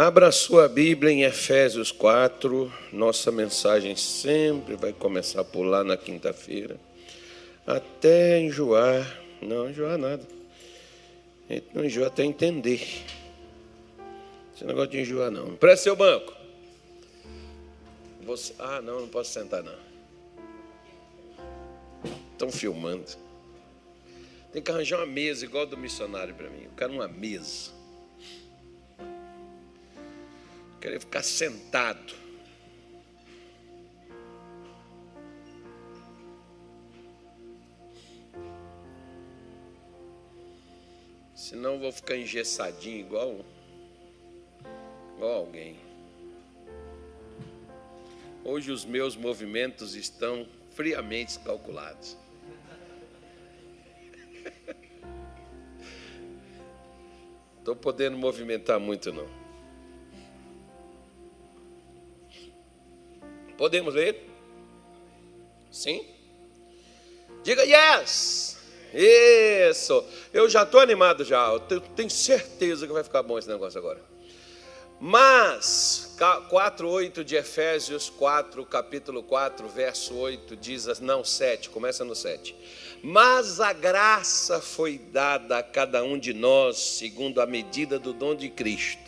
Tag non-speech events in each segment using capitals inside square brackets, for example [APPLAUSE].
Abra sua Bíblia em Efésios 4. Nossa mensagem sempre vai começar por lá na quinta-feira. Até enjoar. Não enjoar nada. A gente não enjoa até entender. Esse negócio de enjoar não. Preste seu banco. Você... Ah, não, não posso sentar não. Estão filmando. Tem que arranjar uma mesa igual do missionário para mim. Eu quero uma mesa. Querer ficar sentado. Senão vou ficar engessadinho igual, igual alguém. Hoje os meus movimentos estão friamente calculados. [LAUGHS] Estou podendo movimentar muito não. Podemos ler? Sim? Diga yes! Isso! Eu já estou animado já. Eu tenho certeza que vai ficar bom esse negócio agora. Mas, 4,8 de Efésios 4, capítulo 4, verso 8, diz, não, 7, começa no 7. Mas a graça foi dada a cada um de nós, segundo a medida do dom de Cristo.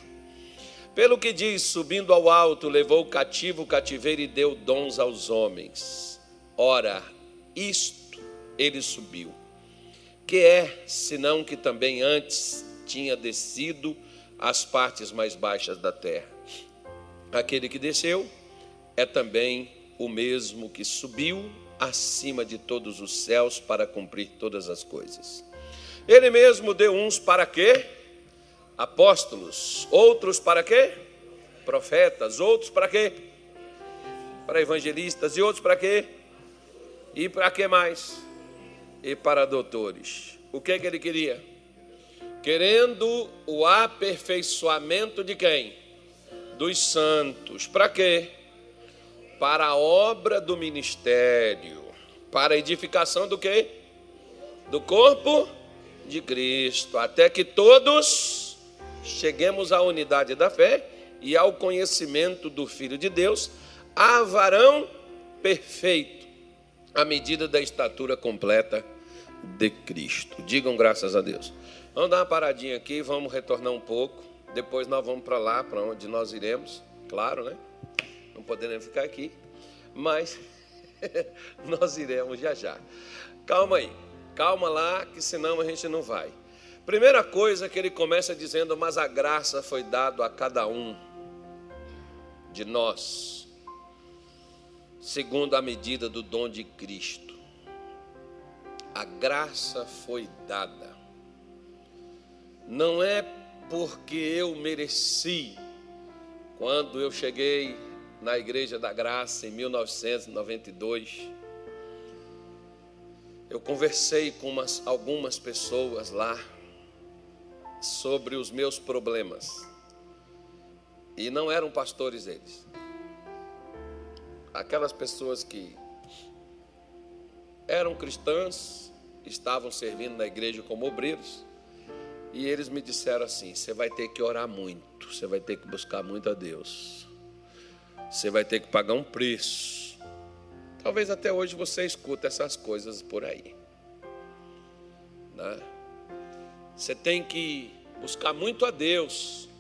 Pelo que diz, subindo ao alto, levou o cativo o cativeiro e deu dons aos homens. Ora, isto ele subiu. Que é, senão que também antes tinha descido às partes mais baixas da terra. Aquele que desceu é também o mesmo que subiu acima de todos os céus para cumprir todas as coisas. Ele mesmo deu uns para quê? Apóstolos, outros para quê? Profetas, outros para quê? Para evangelistas e outros para quê? E para que mais? E para doutores. O que, que ele queria? Querendo o aperfeiçoamento de quem? Dos santos. Para quê? Para a obra do ministério. Para a edificação do quê? Do corpo de Cristo. Até que todos cheguemos à unidade da fé e ao conhecimento do Filho de Deus, a varão perfeito, à medida da estatura completa de Cristo. Digam graças a Deus. Vamos dar uma paradinha aqui, vamos retornar um pouco. Depois nós vamos para lá, para onde nós iremos. Claro, né? Não podemos ficar aqui, mas [LAUGHS] nós iremos já já. Calma aí, calma lá, que senão a gente não vai. Primeira coisa que ele começa dizendo, mas a graça foi dada a cada um de nós, segundo a medida do dom de Cristo. A graça foi dada. Não é porque eu mereci. Quando eu cheguei na Igreja da Graça em 1992, eu conversei com umas, algumas pessoas lá sobre os meus problemas. E não eram pastores eles. Aquelas pessoas que eram cristãs, estavam servindo na igreja como obreiros, e eles me disseram assim: você vai ter que orar muito, você vai ter que buscar muito a Deus, você vai ter que pagar um preço. Talvez até hoje você escuta essas coisas por aí. Né? Você tem que buscar muito a Deus.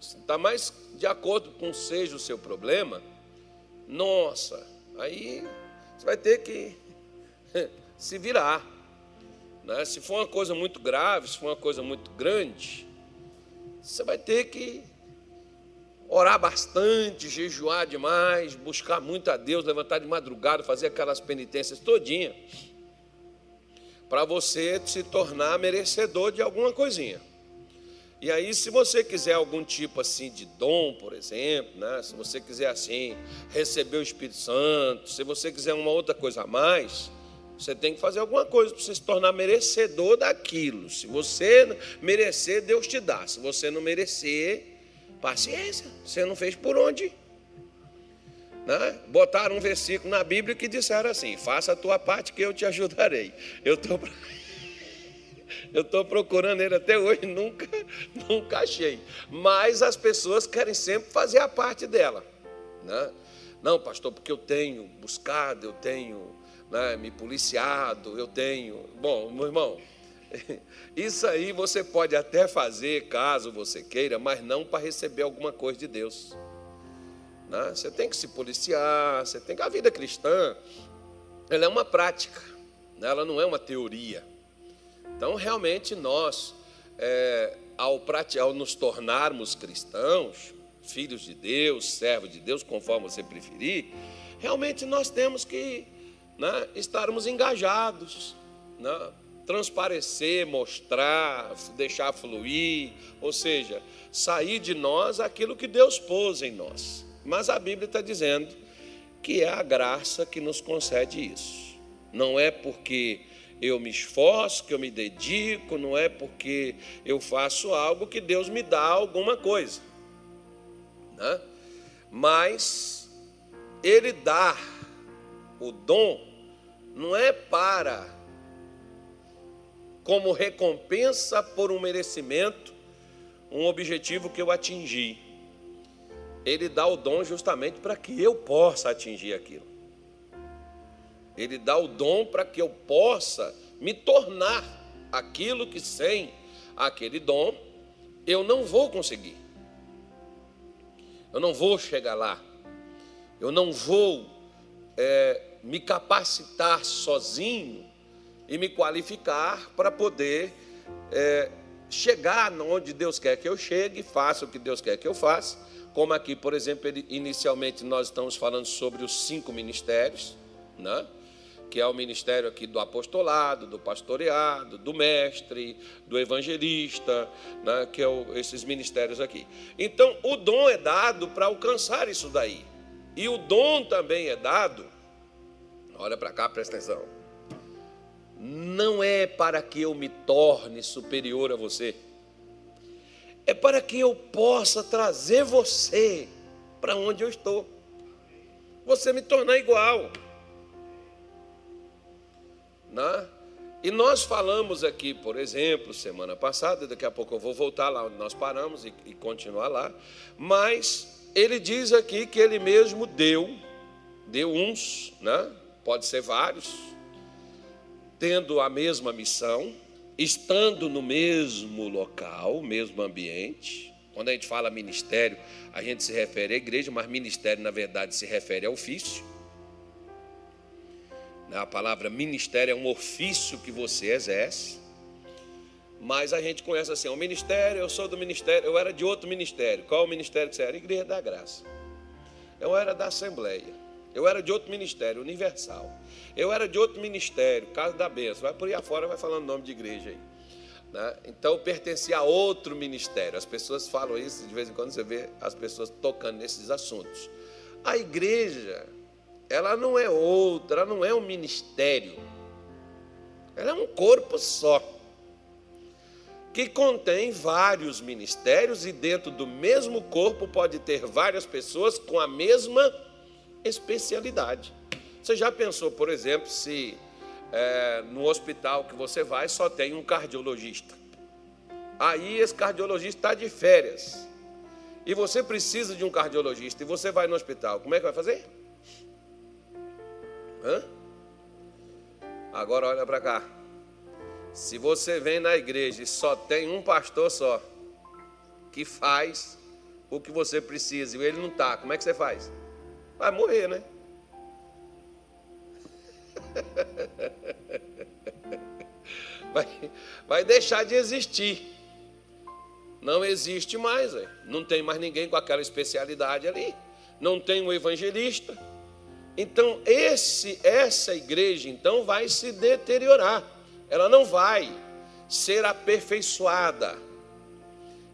Está mais de acordo com seja o seu problema. Nossa, aí você vai ter que [LAUGHS] se virar. Né? Se for uma coisa muito grave, se for uma coisa muito grande, você vai ter que orar bastante, jejuar demais, buscar muito a Deus, levantar de madrugada, fazer aquelas penitências todinha para você se tornar merecedor de alguma coisinha. E aí, se você quiser algum tipo assim de dom, por exemplo, né? se você quiser assim receber o Espírito Santo, se você quiser uma outra coisa a mais, você tem que fazer alguma coisa para você se tornar merecedor daquilo. Se você merecer, Deus te dá. Se você não merecer, paciência. Você não fez por onde? Né, botaram um versículo na Bíblia que disseram assim: faça a tua parte que eu te ajudarei. Eu estou. [LAUGHS] Eu estou procurando ele até hoje, nunca, [LAUGHS] nunca achei. Mas as pessoas querem sempre fazer a parte dela. Né? Não, pastor, porque eu tenho buscado, eu tenho né, me policiado, eu tenho. Bom, meu irmão, [LAUGHS] isso aí você pode até fazer caso você queira, mas não para receber alguma coisa de Deus. Né? Você tem que se policiar, você tem que. A vida cristã, ela é uma prática, né? ela não é uma teoria. Então, realmente, nós, é, ao, ao nos tornarmos cristãos, filhos de Deus, servos de Deus, conforme você preferir, realmente nós temos que né, estarmos engajados, né, transparecer, mostrar, deixar fluir, ou seja, sair de nós aquilo que Deus pôs em nós. Mas a Bíblia está dizendo que é a graça que nos concede isso. Não é porque eu me esforço, que eu me dedico, não é porque eu faço algo que Deus me dá alguma coisa. Né? Mas Ele dá o dom não é para como recompensa por um merecimento, um objetivo que eu atingi. Ele dá o dom justamente para que eu possa atingir aquilo. Ele dá o dom para que eu possa me tornar aquilo que sem aquele dom eu não vou conseguir. Eu não vou chegar lá. Eu não vou é, me capacitar sozinho e me qualificar para poder é, chegar onde Deus quer que eu chegue, faça o que Deus quer que eu faça. Como aqui, por exemplo, inicialmente nós estamos falando sobre os cinco ministérios, né? que é o ministério aqui do apostolado, do pastoreado, do mestre, do evangelista, né, que é esses ministérios aqui. Então, o dom é dado para alcançar isso daí. E o dom também é dado, olha para cá, presta atenção. Não é para que eu me torne superior a você, é para que eu possa trazer você para onde eu estou, você me tornar igual. Né? E nós falamos aqui, por exemplo, semana passada, daqui a pouco eu vou voltar lá onde nós paramos e, e continuar lá, mas ele diz aqui que ele mesmo deu, deu uns, né? pode ser vários, tendo a mesma missão, estando no mesmo local, mesmo ambiente. Quando a gente fala ministério, a gente se refere à igreja, mas ministério, na verdade, se refere ao ofício. A palavra ministério é um ofício que você exerce. Mas a gente conhece assim, o ministério, eu sou do ministério, eu era de outro ministério. Qual o ministério que você era? Igreja da Graça. Eu era da Assembleia. Eu era de outro ministério, Universal. Eu era de outro ministério, Casa da Bênção. Vai por aí afora, vai falando o nome de igreja aí. Né? Então eu pertencia a outro ministério. As pessoas falam isso, de vez em quando você vê as pessoas tocando nesses assuntos. A igreja ela não é outra, ela não é um ministério. Ela é um corpo só. Que contém vários ministérios e dentro do mesmo corpo pode ter várias pessoas com a mesma especialidade. Você já pensou, por exemplo, se é, no hospital que você vai só tem um cardiologista? Aí esse cardiologista está de férias. E você precisa de um cardiologista e você vai no hospital. Como é que vai fazer? Hã? Agora olha para cá. Se você vem na igreja e só tem um pastor só que faz o que você precisa e ele não está, como é que você faz? Vai morrer, né? [LAUGHS] Vai, vai deixar de existir. Não existe mais, não tem mais ninguém com aquela especialidade ali. Não tem um evangelista então, esse, essa igreja então vai se deteriorar. Ela não vai ser aperfeiçoada.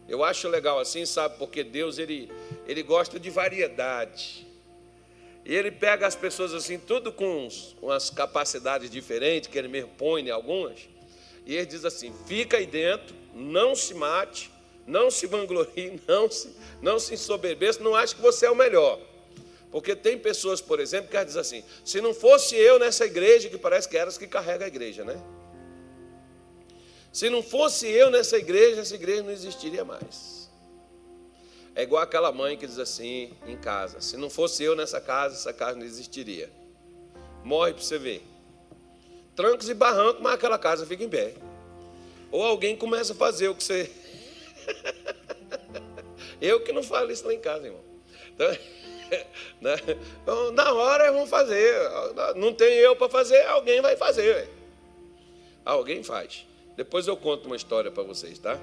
Eu acho legal assim, sabe? Porque Deus ele, ele gosta de variedade. E ele pega as pessoas assim, tudo com umas capacidades diferentes, que ele mesmo põe algumas. E ele diz assim: fica aí dentro, não se mate, não se vanglorie, [LAUGHS] não se, não se ensoberbeça, não ache que você é o melhor. Porque tem pessoas, por exemplo, que dizem assim: se não fosse eu nessa igreja, que parece que eras que carrega a igreja, né? Se não fosse eu nessa igreja, essa igreja não existiria mais. É igual aquela mãe que diz assim em casa: se não fosse eu nessa casa, essa casa não existiria. Morre para você ver. Trancos e barrancos, mas aquela casa fica em pé. Ou alguém começa a fazer o que você. [LAUGHS] eu que não falo isso lá em casa, irmão. Então, [LAUGHS] né? então na hora vão fazer. Não tem eu para fazer, alguém vai fazer. Alguém faz. Depois eu conto uma história para vocês, tá?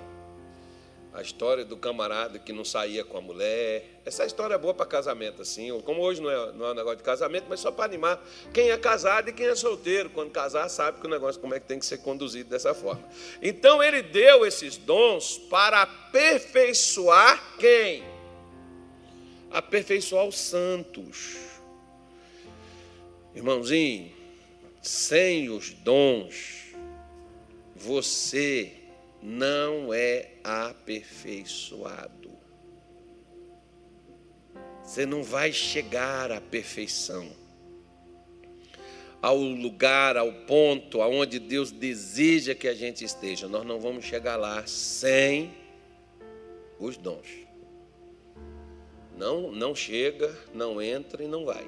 A história do camarada que não saía com a mulher. Essa história é boa para casamento, assim. Como hoje não é, não é um negócio de casamento, mas só para animar quem é casado e quem é solteiro. Quando casar, sabe que o negócio como é que tem que ser conduzido dessa forma. Então ele deu esses dons para aperfeiçoar quem? Aperfeiçoar os santos. Irmãozinho, sem os dons, você não é aperfeiçoado. Você não vai chegar à perfeição, ao lugar, ao ponto aonde Deus deseja que a gente esteja. Nós não vamos chegar lá sem os dons. Não, não chega, não entra e não vai.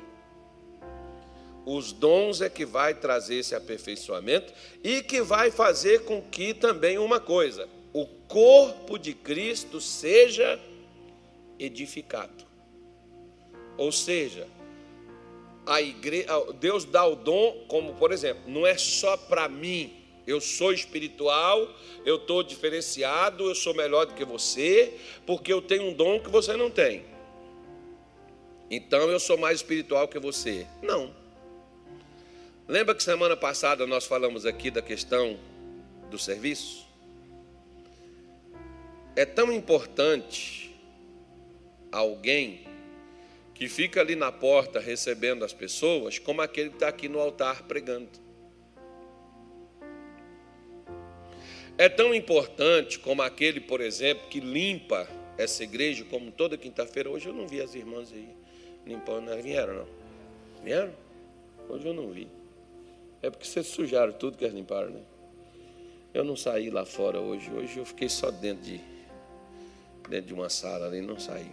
Os dons é que vai trazer esse aperfeiçoamento e que vai fazer com que também uma coisa, o corpo de Cristo seja edificado. Ou seja, a igreja, Deus dá o dom, como por exemplo, não é só para mim. Eu sou espiritual, eu estou diferenciado, eu sou melhor do que você, porque eu tenho um dom que você não tem. Então eu sou mais espiritual que você. Não. Lembra que semana passada nós falamos aqui da questão do serviço? É tão importante alguém que fica ali na porta recebendo as pessoas, como aquele que está aqui no altar pregando. É tão importante como aquele, por exemplo, que limpa essa igreja, como toda quinta-feira. Hoje eu não vi as irmãs aí limpando, não vieram não? Vieram? Hoje eu não vi. É porque vocês sujaram tudo que eles limparam, né? Eu não saí lá fora hoje. Hoje eu fiquei só dentro de, dentro de uma sala ali, não saí.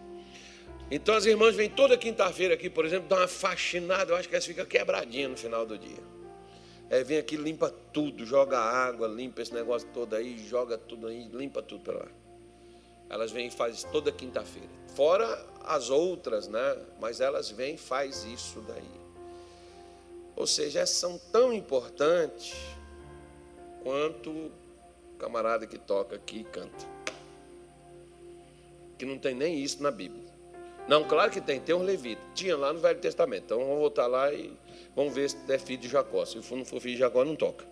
Então as irmãs vêm toda quinta-feira aqui, por exemplo, dar uma faxinada. Eu acho que elas ficam quebradinhas no final do dia. É, vem aqui, limpa tudo, joga água, limpa esse negócio todo aí, joga tudo aí, limpa tudo para lá. Elas vêm e fazem toda quinta-feira. Fora as outras, né? Mas elas vêm e faz isso daí. Ou seja, são tão importantes quanto o camarada que toca aqui e canta. Que não tem nem isso na Bíblia. Não, claro que tem, tem um levita. Tinha lá no Velho Testamento. Então vamos voltar lá e vamos ver se é filho de Jacó. Se não for filho de Jacó, não toca.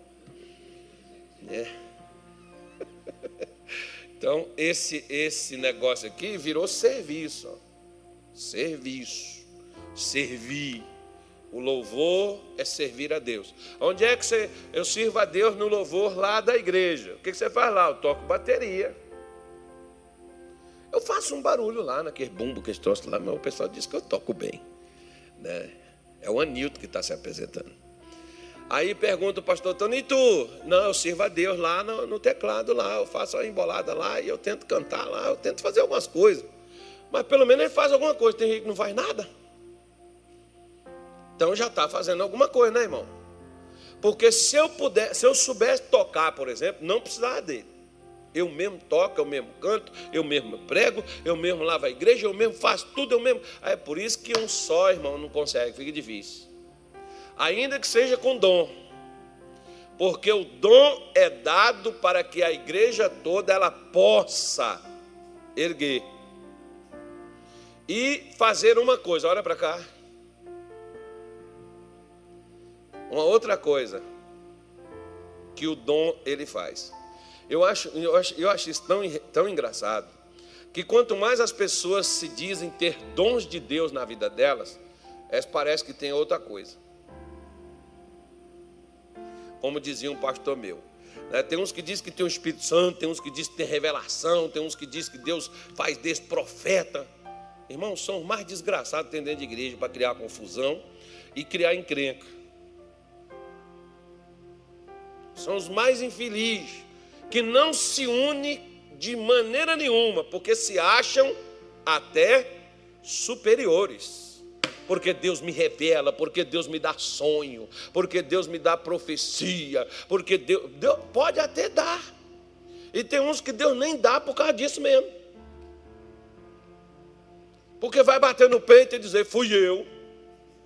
É. [LAUGHS] Então, esse, esse negócio aqui virou serviço. Ó. Serviço. Servir. O louvor é servir a Deus. Onde é que você, eu sirvo a Deus no louvor lá da igreja? O que você faz lá? Eu toco bateria. Eu faço um barulho lá naquele bumbo que eles trouxeram lá, mas o pessoal diz que eu toco bem. Né? É o Anilton que está se apresentando. Aí pergunta o pastor Tony, e tu? Não, eu sirvo a Deus lá no, no, teclado lá, eu faço a embolada lá e eu tento cantar lá, eu tento fazer algumas coisas. Mas pelo menos ele faz alguma coisa, tem gente que não faz nada. Então já está fazendo alguma coisa, né, irmão? Porque se eu puder, se eu soubesse tocar, por exemplo, não precisava dele. Eu mesmo toco, eu mesmo canto, eu mesmo prego, eu mesmo lavo a igreja, eu mesmo faço tudo, eu mesmo. É por isso que um só, irmão, não consegue, fica difícil. Ainda que seja com dom. Porque o dom é dado para que a igreja toda ela possa erguer e fazer uma coisa. Olha para cá. Uma outra coisa que o dom ele faz. Eu acho, eu acho, eu acho isso tão, tão engraçado que quanto mais as pessoas se dizem ter dons de Deus na vida delas, elas parece que tem outra coisa. Como dizia um pastor meu. Né? Tem uns que dizem que tem o Espírito Santo, tem uns que dizem que tem revelação, tem uns que dizem que Deus faz desse profeta. Irmãos, são os mais desgraçados dentro de igreja para criar confusão e criar encrenca. São os mais infelizes que não se une de maneira nenhuma, porque se acham até superiores. Porque Deus me revela, porque Deus me dá sonho, porque Deus me dá profecia, porque Deus, Deus pode até dar. E tem uns que Deus nem dá por causa disso mesmo. Porque vai bater no peito e dizer: fui eu.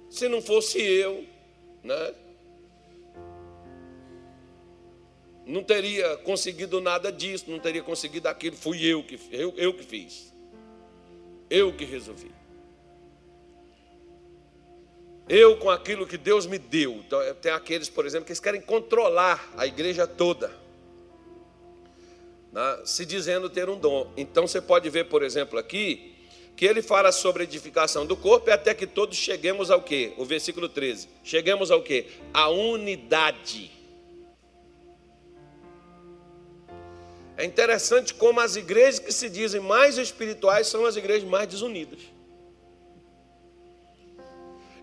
Se não fosse eu, né? Não teria conseguido nada disso, não teria conseguido aquilo, fui eu que, eu, eu que fiz. Eu que resolvi. Eu com aquilo que Deus me deu. Então, tem aqueles, por exemplo, que eles querem controlar a igreja toda. Né? Se dizendo ter um dom. Então você pode ver, por exemplo, aqui, que ele fala sobre edificação do corpo e até que todos cheguemos ao quê? O versículo 13. Cheguemos ao quê? A unidade. É interessante como as igrejas que se dizem mais espirituais são as igrejas mais desunidas.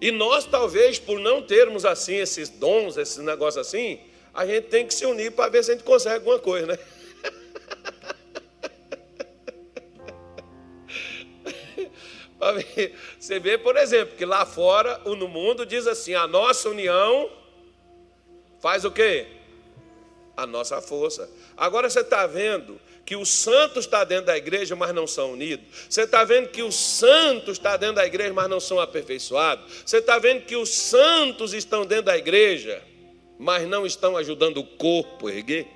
E nós, talvez, por não termos assim esses dons, esses negócios assim, a gente tem que se unir para ver se a gente consegue alguma coisa, né? [LAUGHS] Você vê, por exemplo, que lá fora, no mundo, diz assim: a nossa união faz o quê? A nossa força. Agora você está vendo que os santos estão tá dentro da igreja, mas não são unidos. Você está vendo que os santos estão tá dentro da igreja, mas não são aperfeiçoados. Você está vendo que os santos estão dentro da igreja, mas não estão ajudando o corpo a erguer.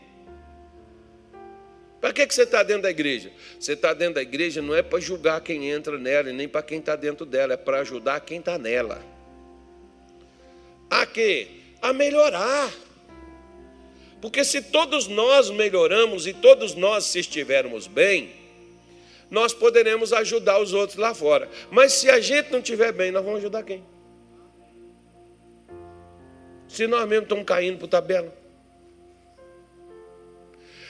Para que, que você está dentro da igreja? Você está dentro da igreja não é para julgar quem entra nela, e nem para quem está dentro dela, é para ajudar quem está nela. A quê? A melhorar. Porque se todos nós melhoramos e todos nós se estivermos bem, nós poderemos ajudar os outros lá fora. Mas se a gente não estiver bem, nós vamos ajudar quem? Se nós mesmos estamos caindo por tabela.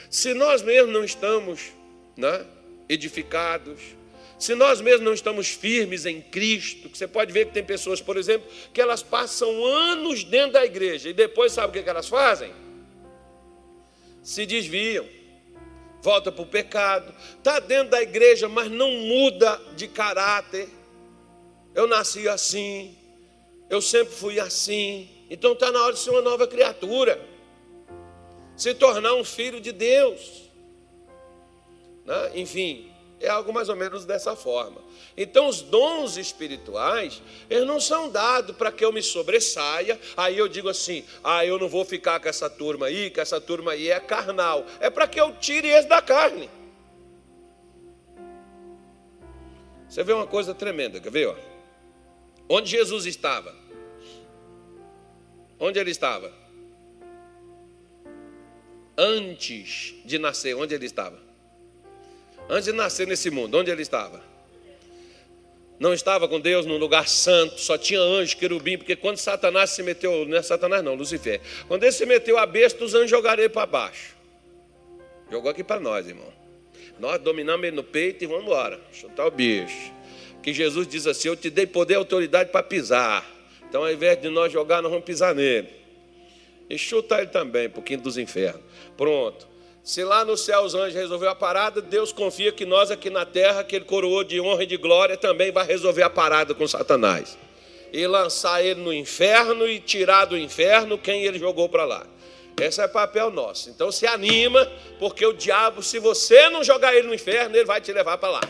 Se nós mesmos não estamos né, edificados, se nós mesmos não estamos firmes em Cristo, que você pode ver que tem pessoas, por exemplo, que elas passam anos dentro da igreja e depois sabe o que elas fazem? Se desviam, volta para o pecado, está dentro da igreja, mas não muda de caráter. Eu nasci assim, eu sempre fui assim, então está na hora de ser uma nova criatura se tornar um filho de Deus. Né? Enfim, é algo mais ou menos dessa forma. Então, os dons espirituais, eles não são dados para que eu me sobressaia, aí eu digo assim: ah, eu não vou ficar com essa turma aí, que essa turma aí é carnal. É para que eu tire eles da carne. Você vê uma coisa tremenda, quer ver? Ó? Onde Jesus estava? Onde ele estava? antes de nascer, onde ele estava? Antes de nascer nesse mundo, onde ele estava? Não estava com Deus num lugar santo, só tinha anjo, querubim, porque quando Satanás se meteu, não é Satanás não, Lucifer. Quando ele se meteu a besta, os anjos jogaram ele para baixo. Jogou aqui para nós, irmão. Nós dominamos ele no peito e vamos embora, chutar o bicho. Que Jesus diz assim: Eu te dei poder e autoridade para pisar. Então, ao invés de nós jogar, nós vamos pisar nele. E chuta ele também, um pouquinho dos infernos. Pronto. Se lá no céu os anjos resolveu a parada, Deus confia que nós aqui na terra, que ele coroou de honra e de glória, também vai resolver a parada com Satanás. E lançar ele no inferno e tirar do inferno quem ele jogou para lá. Esse é papel nosso. Então se anima, porque o diabo, se você não jogar ele no inferno, ele vai te levar para lá.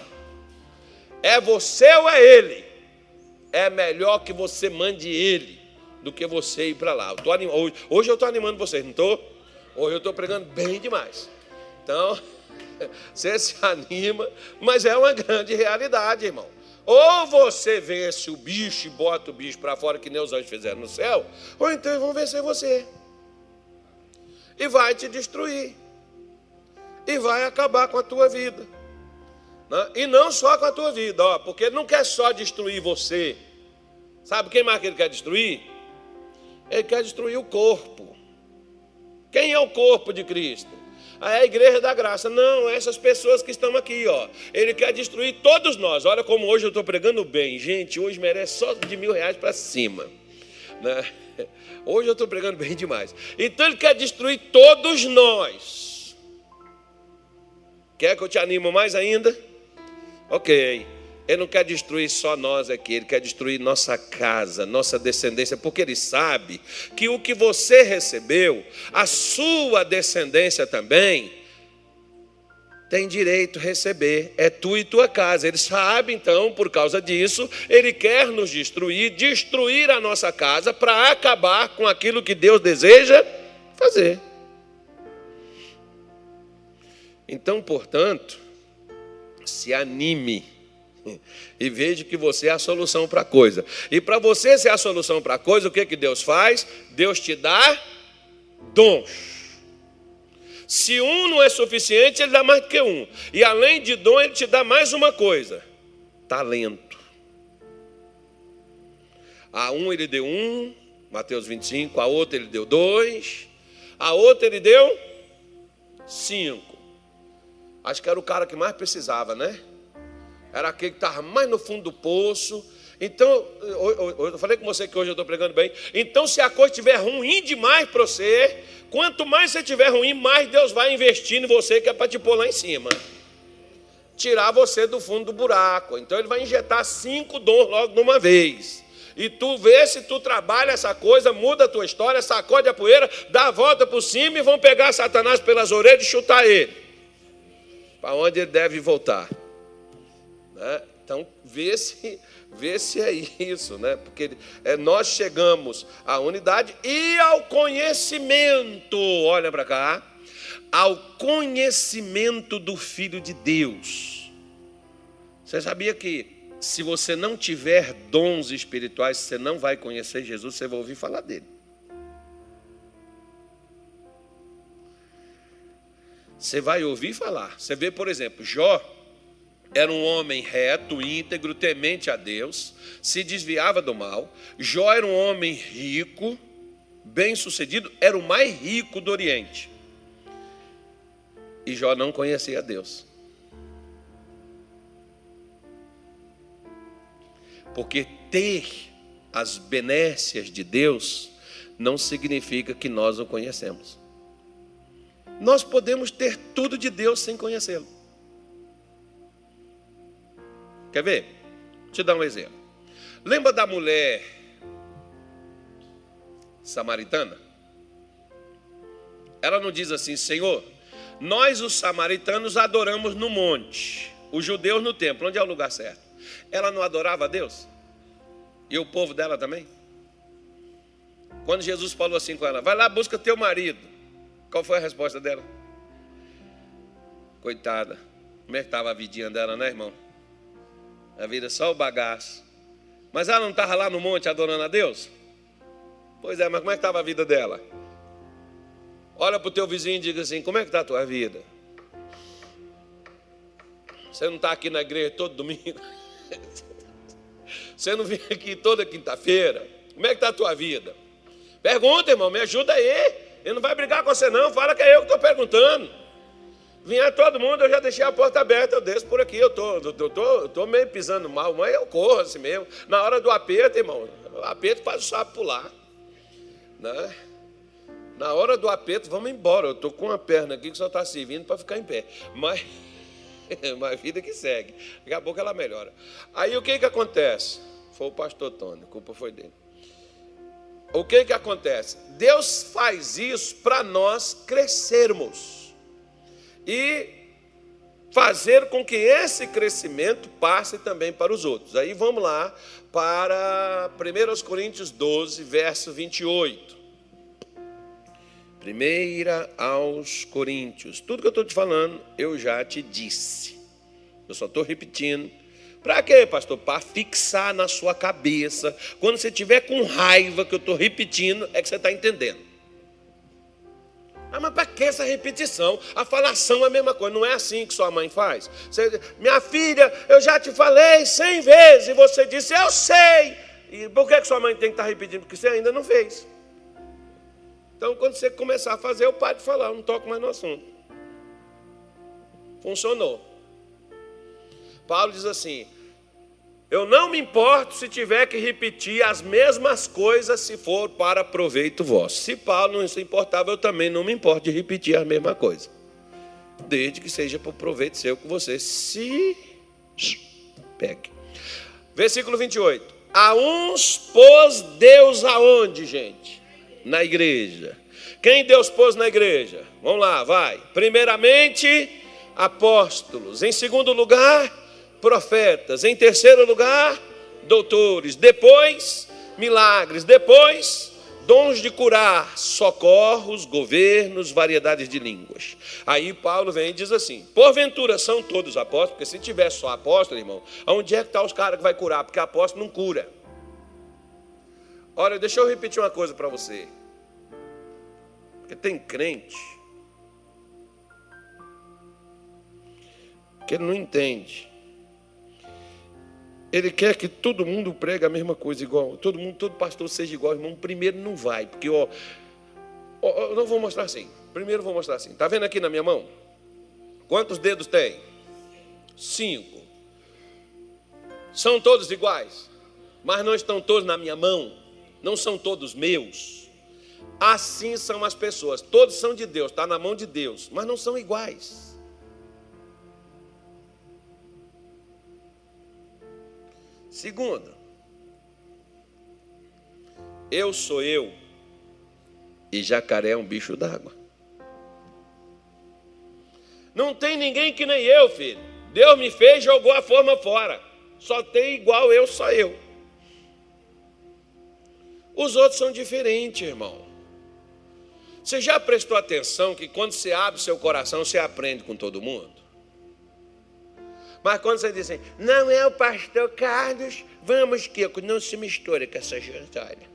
É você ou é ele? É melhor que você mande ele do que você ir para lá. Eu anim... hoje, hoje eu estou animando vocês, não estou? Hoje eu estou pregando bem demais. Então, [LAUGHS] você se anima, mas é uma grande realidade, irmão. Ou você vence o bicho e bota o bicho para fora, que nem os anjos fizeram no céu, ou então eles vão vencer você. E vai te destruir. E vai acabar com a tua vida. Né? E não só com a tua vida, ó, porque ele não quer só destruir você. Sabe quem mais que ele quer destruir? Ele quer destruir o corpo. Quem é o corpo de Cristo? É a igreja da graça. Não, essas pessoas que estão aqui, ó. Ele quer destruir todos nós. Olha como hoje eu estou pregando bem. Gente, hoje merece só de mil reais para cima. Né? [LAUGHS] Hoje eu estou pregando bem demais. Então ele quer destruir todos nós. Quer que eu te animo mais ainda? Ok. Ele não quer destruir só nós aqui, ele quer destruir nossa casa, nossa descendência, porque ele sabe que o que você recebeu, a sua descendência também, tem direito a receber, é tu e tua casa. Ele sabe, então, por causa disso, ele quer nos destruir, destruir a nossa casa para acabar com aquilo que Deus deseja fazer. Então, portanto, se anime e veja que você é a solução para a coisa. E para você ser a solução para a coisa, o que, que Deus faz? Deus te dá dons. Se um não é suficiente, ele dá mais que um. E além de dom, ele te dá mais uma coisa: talento. A um ele deu um, Mateus 25, a outra ele deu dois, a outra ele deu cinco. Acho que era o cara que mais precisava, né? Era aquele que estava mais no fundo do poço. Então, eu falei com você que hoje eu estou pregando bem. Então, se a coisa estiver ruim demais para você, Quanto mais você tiver ruim, mais Deus vai investir em você, que é para te pôr lá em cima. Tirar você do fundo do buraco. Então ele vai injetar cinco dons logo de uma vez. E tu vê se tu trabalha essa coisa, muda a tua história, sacode a poeira, dá a volta por cima e vão pegar Satanás pelas orelhas e chutar ele. Para onde ele deve voltar. Né? Então, vê se Vê se é isso, né? Porque é, nós chegamos à unidade e ao conhecimento, olha para cá, ao conhecimento do Filho de Deus. Você sabia que se você não tiver dons espirituais, você não vai conhecer Jesus, você vai ouvir falar dele. Você vai ouvir falar. Você vê, por exemplo, Jó era um homem reto, íntegro, temente a Deus, se desviava do mal. Jó era um homem rico, bem-sucedido, era o mais rico do Oriente. E Jó não conhecia Deus. Porque ter as benécias de Deus não significa que nós o conhecemos. Nós podemos ter tudo de Deus sem conhecê-lo. Quer ver? Te dar um exemplo. Lembra da mulher samaritana? Ela não diz assim, Senhor, nós os samaritanos adoramos no monte, os judeus no templo, onde é o lugar certo. Ela não adorava a Deus? E o povo dela também? Quando Jesus falou assim com ela, vai lá, busca teu marido. Qual foi a resposta dela? Coitada, como é que estava a vidinha dela, né, irmão? A vida é só o bagaço. Mas ela não estava lá no monte adorando a Deus? Pois é, mas como é que estava a vida dela? Olha para o teu vizinho e diga assim: como é que está a tua vida? Você não está aqui na igreja todo domingo? [LAUGHS] Você não vem aqui toda quinta-feira? Como é que está a tua vida? Pergunta, irmão, me ajuda aí. Ele não vai brigar com você, não. Fala que é eu que estou perguntando. Vinha todo mundo, eu já deixei a porta aberta, eu desço por aqui, eu tô, eu tô, eu tô meio pisando mal, mas eu corro assim mesmo. Na hora do aperto, irmão, o aperto faz o sapo pular. Né? Na hora do aperto, vamos embora. Eu estou com uma perna aqui que só está servindo para ficar em pé. Mas, [LAUGHS] mas vida que segue. Daqui a pouco ela melhora. Aí o que, que acontece? Foi o pastor Tony, a culpa foi dele. O que, que acontece? Deus faz isso para nós crescermos e fazer com que esse crescimento passe também para os outros. Aí vamos lá para 1 Coríntios 12, verso 28. 1 aos Coríntios. Tudo que eu estou te falando, eu já te disse. Eu só estou repetindo. Para quê, pastor? Para fixar na sua cabeça. Quando você tiver com raiva que eu estou repetindo, é que você está entendendo. Ah, mas para que essa repetição? A falação é a mesma coisa, não é assim que sua mãe faz. Você, minha filha, eu já te falei cem vezes, e você disse, eu sei. E por que, que sua mãe tem que estar repetindo? Porque você ainda não fez. Então, quando você começar a fazer, eu paro de falar, eu não toco mais no assunto. Funcionou. Paulo diz assim: eu não me importo se tiver que repetir as mesmas coisas se for para proveito vosso. Se Paulo não se importava, eu também não me importo de repetir a mesma coisa. desde que seja para o proveito seu que você se pegue. Versículo 28. A uns pôs Deus aonde, gente? Na igreja. Quem Deus pôs na igreja? Vamos lá, vai. Primeiramente, apóstolos. Em segundo lugar, profetas. Em terceiro lugar, doutores. Depois, milagres. Depois, dons de curar, socorros, governos, variedades de línguas. Aí Paulo vem e diz assim: porventura são todos apóstolos, porque se tiver só apóstolo, irmão, onde é que está os caras que vai curar? Porque apóstolo não cura. Olha, deixa eu repetir uma coisa para você. Porque tem crente que ele não entende. Ele quer que todo mundo pregue a mesma coisa, igual. Todo mundo, todo pastor seja igual, irmão. Primeiro não vai, porque, ó, ó eu não vou mostrar assim. Primeiro vou mostrar assim. Está vendo aqui na minha mão? Quantos dedos tem? Cinco. São todos iguais, mas não estão todos na minha mão. Não são todos meus. Assim são as pessoas. Todos são de Deus, está na mão de Deus, mas não são iguais. Segundo, eu sou eu e jacaré é um bicho d'água. Não tem ninguém que nem eu, filho. Deus me fez, jogou a forma fora. Só tem igual eu, só eu. Os outros são diferentes, irmão. Você já prestou atenção que quando você abre seu coração, você aprende com todo mundo? Mas quando você diz assim, não é o pastor Carlos, vamos que não se misture com essa história.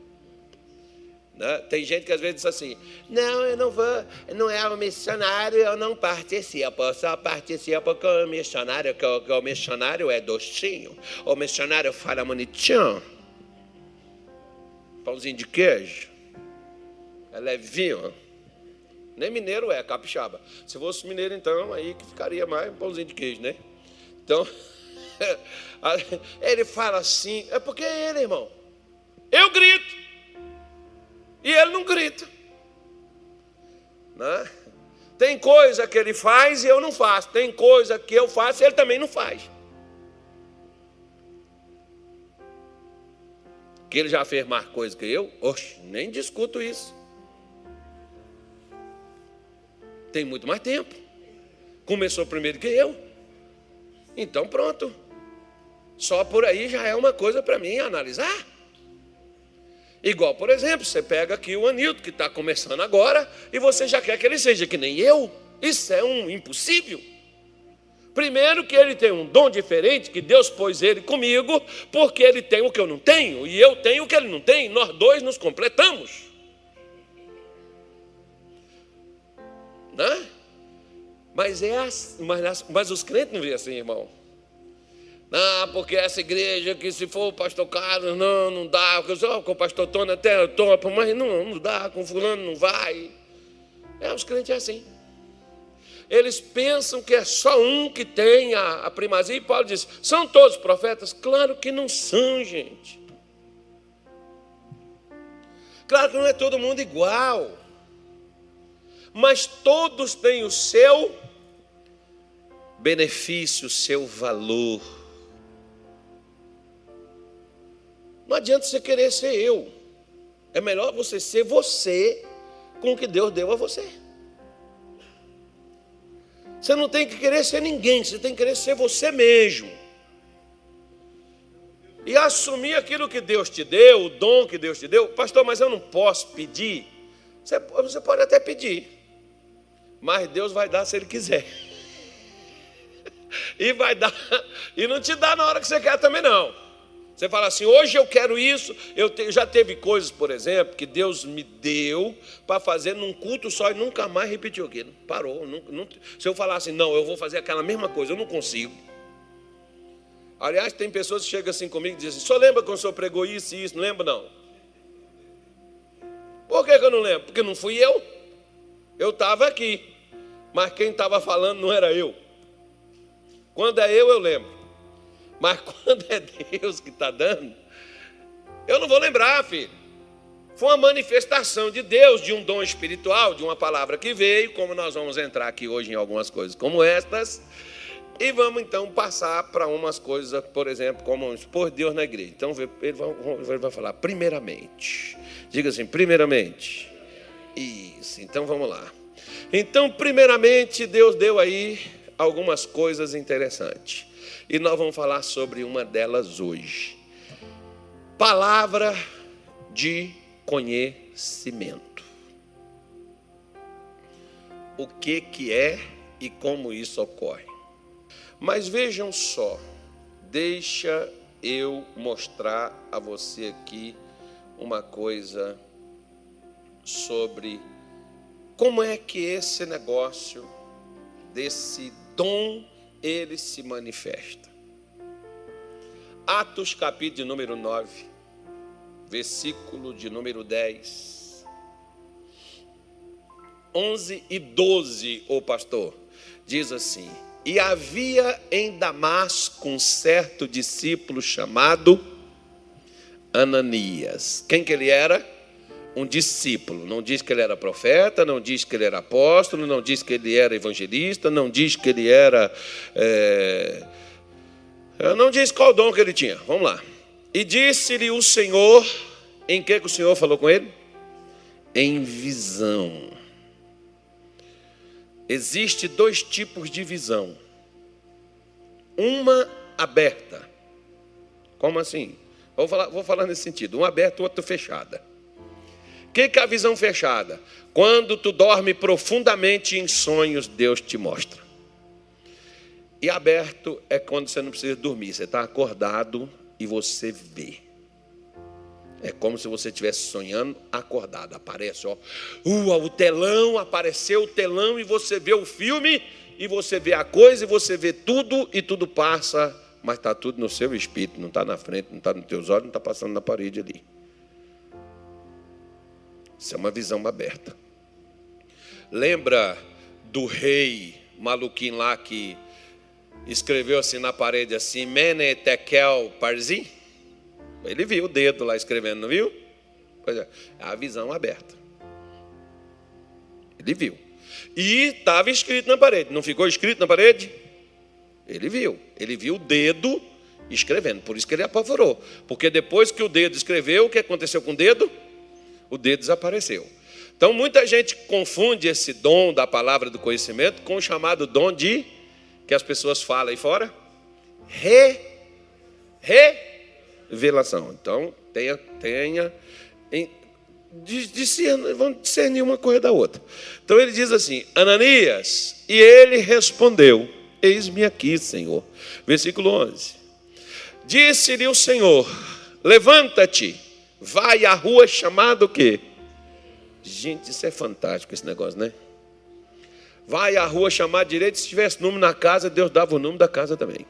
Né? Tem gente que às vezes diz assim, não, eu não vou, não é o missionário, eu não participo, eu só participo porque o missionário, que o, que o missionário é docinho, o missionário fala bonitinho, pãozinho de queijo, é levinho. Nem mineiro é, capixaba. Se fosse mineiro, então, aí que ficaria mais pãozinho de queijo, né? Então, [LAUGHS] ele fala assim, é porque é ele, irmão. Eu grito. E ele não grita. Né? Tem coisa que ele faz e eu não faço. Tem coisa que eu faço e ele também não faz. Que ele já fez mais coisa que eu? Oxe, nem discuto isso. Tem muito mais tempo. Começou primeiro que eu. Então pronto. Só por aí já é uma coisa para mim analisar. Igual, por exemplo, você pega aqui o Anilton, que está começando agora, e você já quer que ele seja que nem eu. Isso é um impossível. Primeiro, que ele tem um dom diferente, que Deus pôs ele comigo, porque ele tem o que eu não tenho, e eu tenho o que ele não tem, nós dois nos completamos. Né? Mas, é mas, mas os crentes não veem assim, irmão. Não, porque essa igreja que se for o pastor Carlos, não, não dá. Porque com o pastor Tony até topa, mas não, não dá, com fulano não vai. É, os crentes é assim. Eles pensam que é só um que tem a, a primazia. E Paulo diz: são todos profetas? Claro que não são, gente. Claro que não é todo mundo igual. Mas todos têm o seu benefício, o seu valor. Não adianta você querer ser eu. É melhor você ser você com o que Deus deu a você. Você não tem que querer ser ninguém, você tem que querer ser você mesmo. E assumir aquilo que Deus te deu, o dom que Deus te deu. Pastor, mas eu não posso pedir. Você, você pode até pedir, mas Deus vai dar se Ele quiser e vai dar, e não te dá na hora que você quer também não. Você fala assim, hoje eu quero isso. Eu te, já teve coisas, por exemplo, que Deus me deu para fazer num culto só e nunca mais repetiu aquilo. Parou. Não, não, se eu falar assim, não, eu vou fazer aquela mesma coisa, eu não consigo. Aliás, tem pessoas que chegam assim comigo e dizem assim, só lembra quando o senhor pregou isso e isso? Não lembro não. Por que, que eu não lembro? Porque não fui eu. Eu estava aqui. Mas quem estava falando não era eu. Quando é eu, eu lembro. Mas [LAUGHS] quando é Deus que está dando, eu não vou lembrar, filho. foi uma manifestação de Deus, de um dom espiritual, de uma palavra que veio, como nós vamos entrar aqui hoje em algumas coisas como estas. E vamos então passar para umas coisas, por exemplo, como expor Deus na igreja. Então ele vai, ele vai falar, primeiramente. Diga assim, primeiramente. Isso, então vamos lá. Então, primeiramente, Deus deu aí algumas coisas interessantes. E nós vamos falar sobre uma delas hoje. Palavra de conhecimento. O que que é e como isso ocorre. Mas vejam só, deixa eu mostrar a você aqui uma coisa sobre como é que esse negócio desse dom ele se manifesta. Atos capítulo número 9 versículo de número 10. 11 e 12, o pastor, diz assim: E havia em Damasco um certo discípulo chamado Ananias. Quem que ele era? Um discípulo. Não diz que ele era profeta, não diz que ele era apóstolo, não diz que ele era evangelista, não diz que ele era. É... Não diz qual dom que ele tinha. Vamos lá. E disse-lhe o Senhor, em que, que o Senhor falou com ele? Em visão. Existe dois tipos de visão. Uma aberta. Como assim? Vou falar, vou falar nesse sentido. Uma aberta, outra fechada. O que, que é a visão fechada? Quando tu dorme profundamente em sonhos, Deus te mostra. E aberto é quando você não precisa dormir, você está acordado e você vê. É como se você estivesse sonhando acordado. Aparece, ó. Uh, o telão, apareceu o telão e você vê o filme, e você vê a coisa, e você vê tudo, e tudo passa, mas está tudo no seu espírito, não está na frente, não está nos teus olhos, não está passando na parede ali. Isso é uma visão aberta. Lembra do rei maluquinho lá que escreveu assim na parede assim, Mene Tekel Parzi? Ele viu o dedo lá escrevendo, não viu? Pois é, a visão aberta. Ele viu. E estava escrito na parede. Não ficou escrito na parede? Ele viu. Ele viu o dedo escrevendo. Por isso que ele apavorou. Porque depois que o dedo escreveu, o que aconteceu com o dedo? O dedo desapareceu. Então muita gente confunde esse dom da palavra do conhecimento com o chamado dom de que as pessoas falam aí fora. Re, re, revelação. Então, tenha, tenha discernir, vamos discernir uma coisa da outra. Então ele diz assim: Ananias, e ele respondeu: Eis-me aqui, Senhor. Versículo 11: Disse-lhe o Senhor: Levanta-te, vai à rua chamada o quê? Gente, isso é fantástico esse negócio, né? Vai à rua chamada direito, se tivesse número na casa, Deus dava o número da casa também.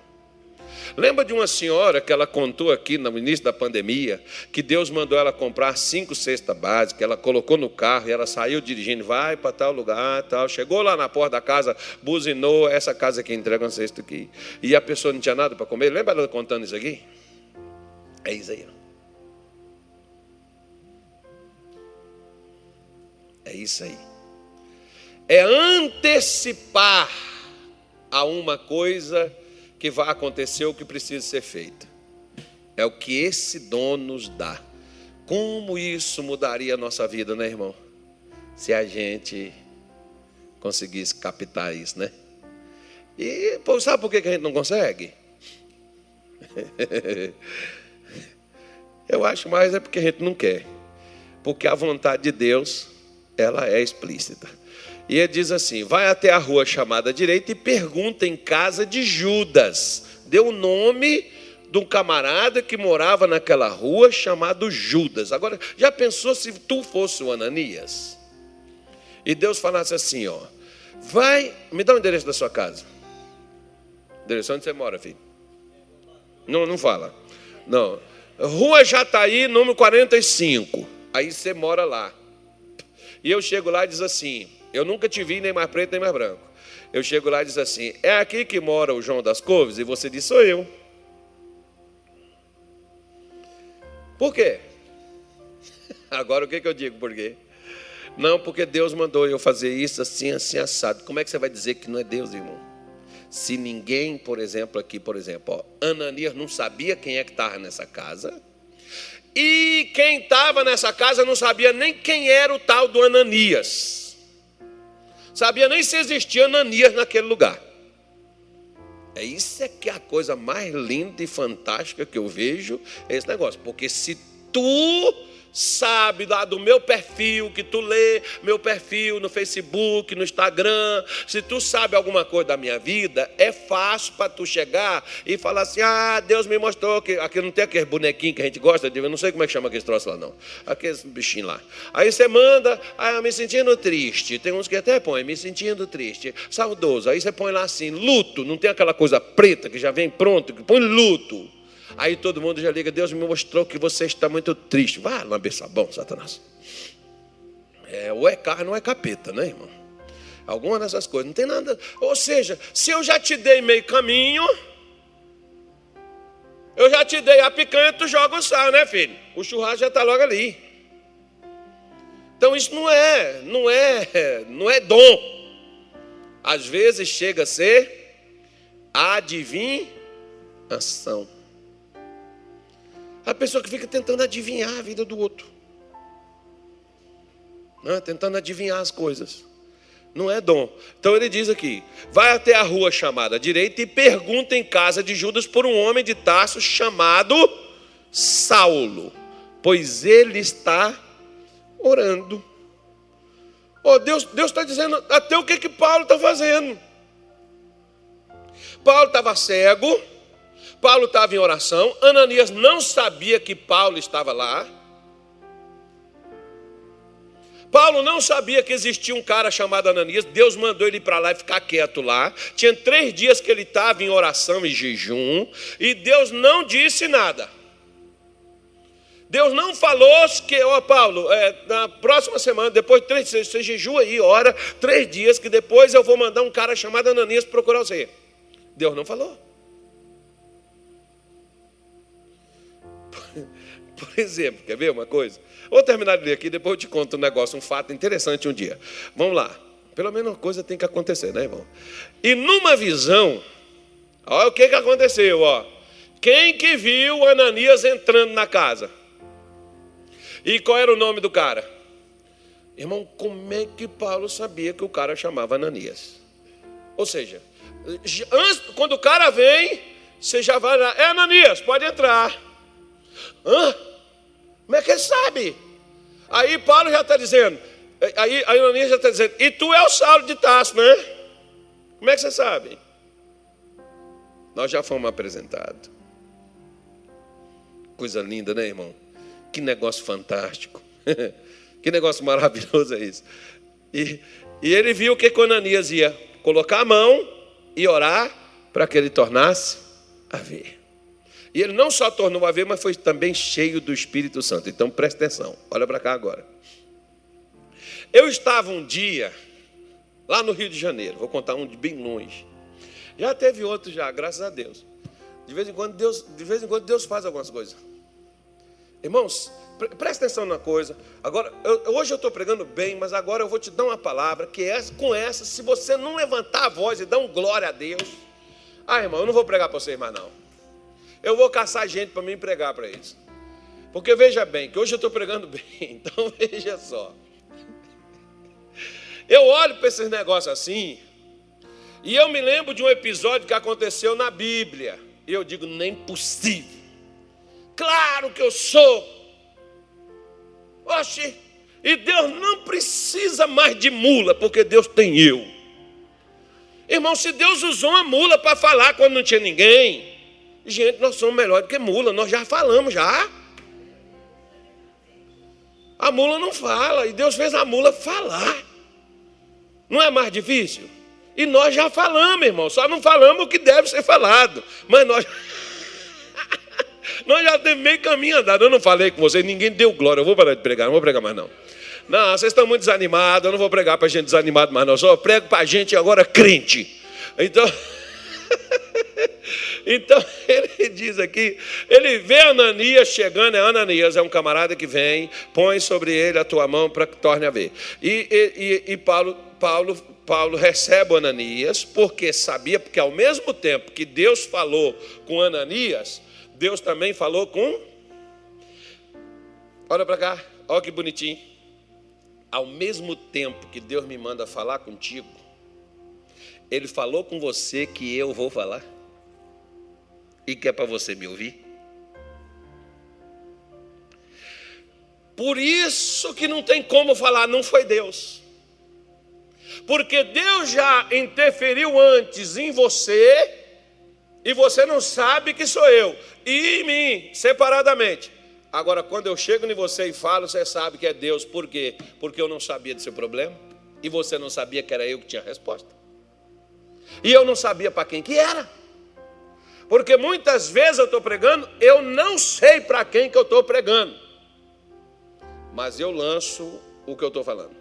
Lembra de uma senhora que ela contou aqui no início da pandemia, que Deus mandou ela comprar cinco cestas básicas, ela colocou no carro e ela saiu dirigindo, vai para tal lugar, tal. Chegou lá na porta da casa, buzinou, essa casa aqui entrega uma cesta aqui. E a pessoa não tinha nada para comer. Lembra ela contando isso aqui? É isso aí. É isso aí. É antecipar a uma coisa que vai acontecer o que precisa ser feito. É o que esse dom nos dá. Como isso mudaria a nossa vida, né, irmão? Se a gente conseguisse captar isso, né? E pô, sabe por que a gente não consegue? [LAUGHS] Eu acho mais é porque a gente não quer. Porque a vontade de Deus, ela é explícita. E ele diz assim: vai até a rua chamada direita e pergunta em casa de Judas. Deu o nome de um camarada que morava naquela rua chamado Judas. Agora, já pensou se tu fosse o Ananias? E Deus falasse assim: ó, vai, me dá o endereço da sua casa. Endereço onde você mora, filho? Não, não fala. Não. Rua Jataí, número 45. Aí você mora lá. E eu chego lá e diz assim: eu nunca te vi nem mais preto nem mais branco. Eu chego lá e diz assim: É aqui que mora o João das Couves? E você diz: Sou eu. Por quê? [LAUGHS] Agora o que, que eu digo? Por quê? Não, porque Deus mandou eu fazer isso assim, assim, assado. Como é que você vai dizer que não é Deus, irmão? Se ninguém, por exemplo, aqui, por exemplo, ó, Ananias não sabia quem é que estava nessa casa, e quem estava nessa casa não sabia nem quem era o tal do Ananias. Sabia nem se existia Ananias naquele lugar. É isso é que é a coisa mais linda e fantástica que eu vejo, é esse negócio. Porque se tu sabe lá do meu perfil, que tu lê meu perfil no Facebook, no Instagram, se tu sabe alguma coisa da minha vida, é fácil para tu chegar e falar assim: ah, Deus me mostrou que aqui não tem aquele bonequinho que a gente gosta eu não sei como é que chama aquele troço lá não, aqueles bichinhos lá. Aí você manda, ah, me sentindo triste, tem uns que até põe, me sentindo triste, saudoso, aí você põe lá assim, luto, não tem aquela coisa preta que já vem pronto, põe luto. Aí todo mundo já liga, Deus me mostrou que você está muito triste. Vá lamber sabão, Satanás. É, ou é carne ou é capeta, né, irmão? Alguma dessas coisas. Não tem nada. Ou seja, se eu já te dei meio caminho, eu já te dei a picanha, tu joga o sal, né, filho? O churrasco já está logo ali. Então isso não é, não é, não é dom. Às vezes chega a ser adivinhação. A pessoa que fica tentando adivinhar a vida do outro. Né? Tentando adivinhar as coisas. Não é dom. Então ele diz aqui: vai até a rua chamada direita e pergunta em casa de Judas por um homem de Tarso chamado Saulo, pois ele está orando. Oh, Deus está dizendo até o que, que Paulo está fazendo. Paulo estava cego, Paulo estava em oração, Ananias não sabia que Paulo estava lá. Paulo não sabia que existia um cara chamado Ananias, Deus mandou ele para lá e ficar quieto lá. Tinha três dias que ele estava em oração e jejum, e Deus não disse nada. Deus não falou que, ó Paulo, é, na próxima semana, depois de três dias, você jejua aí, ora, três dias, que depois eu vou mandar um cara chamado Ananias procurar você. Deus não falou. Por exemplo, quer ver uma coisa? Vou terminar de ler aqui, depois eu te conto um negócio, um fato interessante um dia. Vamos lá. Pelo menos uma coisa tem que acontecer, né, irmão? E numa visão, olha o que, que aconteceu, ó. Quem que viu Ananias entrando na casa? E qual era o nome do cara? Irmão, como é que Paulo sabia que o cara chamava Ananias? Ou seja, antes, quando o cara vem, você já vai lá, é Ananias, pode entrar. Hã? Como é que ele sabe? Aí Paulo já está dizendo, aí a Ananias já está dizendo, e tu é o Saulo de Tasso, né? Como é que você sabe? Nós já fomos apresentados. Coisa linda, né, irmão? Que negócio fantástico. [LAUGHS] que negócio maravilhoso é isso. E, e ele viu que Conanias ia colocar a mão e orar para que ele tornasse a ver. E ele não só tornou a ver, mas foi também cheio do Espírito Santo. Então preste atenção, olha para cá agora. Eu estava um dia lá no Rio de Janeiro, vou contar um de bem longe. Já teve outro já, graças a Deus. De vez em quando Deus, de vez em quando Deus faz algumas coisas. Irmãos, pre presta atenção na coisa. Agora, eu, hoje eu estou pregando bem, mas agora eu vou te dar uma palavra que é com essa, se você não levantar a voz e dar um glória a Deus, ah, irmão, eu não vou pregar para vocês mais não. Eu vou caçar gente para me pregar para eles. Porque veja bem, que hoje eu estou pregando [LAUGHS] bem, então veja só. Eu olho para esses negócios assim, e eu me lembro de um episódio que aconteceu na Bíblia. E eu digo, nem possível. Claro que eu sou. Oxe, e Deus não precisa mais de mula, porque Deus tem eu. Irmão, se Deus usou uma mula para falar quando não tinha ninguém, Gente, nós somos melhor do que mula, nós já falamos já. A mula não fala, e Deus fez a mula falar. Não é mais difícil? E nós já falamos, irmão, só não falamos o que deve ser falado. Mas nós. [LAUGHS] nós já temos meio caminho andado. Eu não falei com vocês, ninguém deu glória. Eu vou parar de pregar, não vou pregar mais não. Não, vocês estão muito desanimados, eu não vou pregar para gente desanimada mais não. Só prego para gente agora crente. Então. [LAUGHS] Então [LAUGHS] ele diz aqui, ele vê Ananias chegando, é Ananias, é um camarada que vem, põe sobre ele a tua mão para que torne a ver. E, e, e Paulo, Paulo, Paulo recebe Ananias, porque sabia, porque ao mesmo tempo que Deus falou com Ananias, Deus também falou com. Olha para cá, olha que bonitinho. Ao mesmo tempo que Deus me manda falar contigo, Ele falou com você que eu vou falar e que é para você me ouvir. Por isso que não tem como falar, não foi Deus. Porque Deus já interferiu antes em você, e você não sabe que sou eu, e em mim, separadamente. Agora, quando eu chego em você e falo, você sabe que é Deus. Por quê? Porque eu não sabia do seu problema, e você não sabia que era eu que tinha a resposta. E eu não sabia para quem que era. Porque muitas vezes eu estou pregando, eu não sei para quem que eu estou pregando. Mas eu lanço o que eu estou falando.